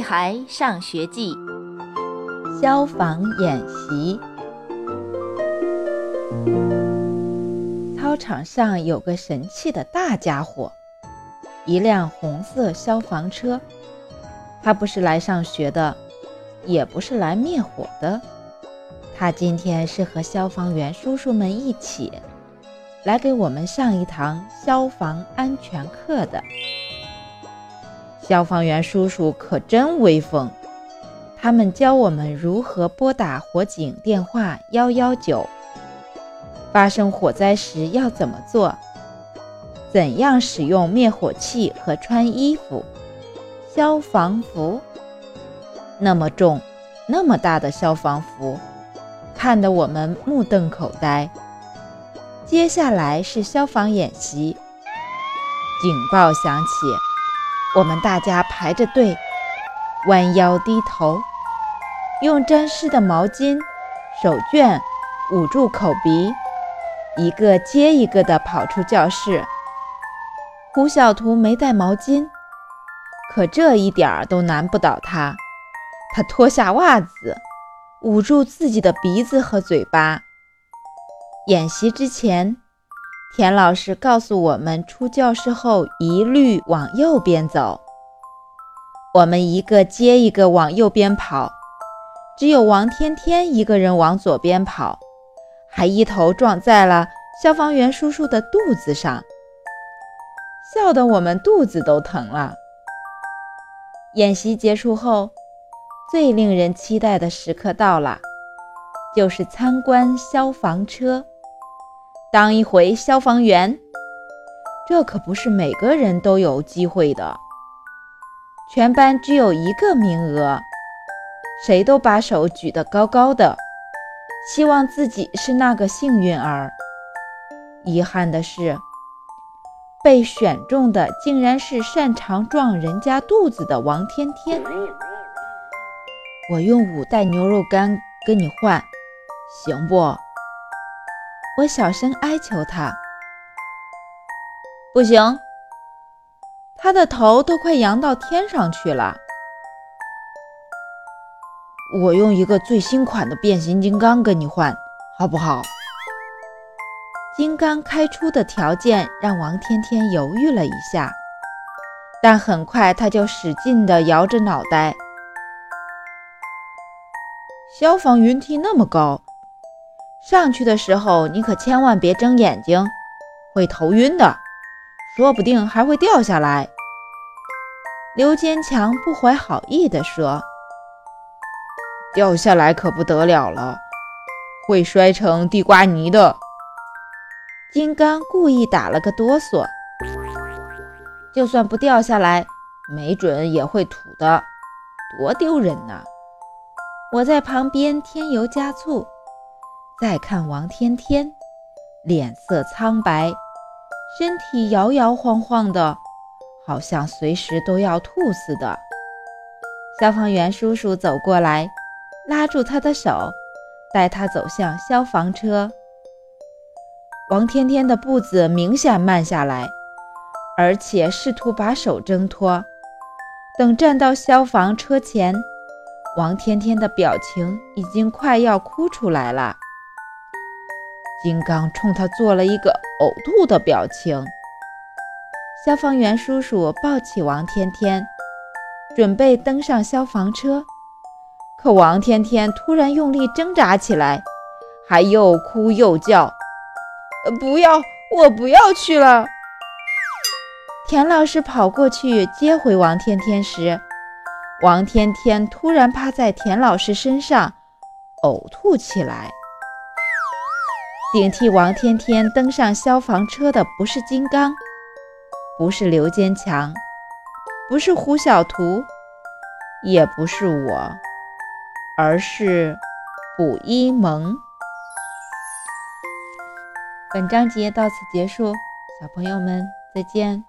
孩上学记》消防演习。操场上有个神气的大家伙，一辆红色消防车。他不是来上学的，也不是来灭火的。他今天是和消防员叔叔们一起来给我们上一堂消防安全课的。消防员叔叔可真威风，他们教我们如何拨打火警电话幺幺九，发生火灾时要怎么做，怎样使用灭火器和穿衣服。消防服？那么重，那么大的消防服，看得我们目瞪口呆。接下来是消防演习，警报响起，我们大家排着队，弯腰低头，用沾湿的毛巾、手绢捂住口鼻，一个接一个地跑出教室。胡小图没带毛巾。可这一点儿都难不倒他，他脱下袜子，捂住自己的鼻子和嘴巴。演习之前，田老师告诉我们，出教室后一律往右边走。我们一个接一个往右边跑，只有王天天一个人往左边跑，还一头撞在了消防员叔叔的肚子上，笑得我们肚子都疼了。演习结束后，最令人期待的时刻到了，就是参观消防车，当一回消防员。这可不是每个人都有机会的，全班只有一个名额，谁都把手举得高高的，希望自己是那个幸运儿。遗憾的是。被选中的竟然是擅长撞人家肚子的王天天。我用五袋牛肉干跟你换，行不？我小声哀求他。不行，他的头都快扬到天上去了。我用一个最新款的变形金刚跟你换，好不好？金刚开出的条件让王天天犹豫了一下，但很快他就使劲地摇着脑袋。消防云梯那么高，上去的时候你可千万别睁眼睛，会头晕的，说不定还会掉下来。刘坚强不怀好意地说：“掉下来可不得了了，会摔成地瓜泥的。”金刚故意打了个哆嗦，就算不掉下来，没准也会吐的，多丢人呐！我在旁边添油加醋。再看王天天，脸色苍白，身体摇摇晃晃的，好像随时都要吐似的。消防员叔叔走过来，拉住他的手，带他走向消防车。王天天的步子明显慢下来，而且试图把手挣脱。等站到消防车前，王天天的表情已经快要哭出来了。金刚冲他做了一个呕吐的表情。消防员叔叔抱起王天天，准备登上消防车，可王天天突然用力挣扎起来，还又哭又叫。不要！我不要去了。田老师跑过去接回王天天时，王天天突然趴在田老师身上呕吐起来。顶替王天天登上消防车的不是金刚，不是刘坚强，不是胡小图，也不是我，而是卜一萌。本章节到此结束，小朋友们再见。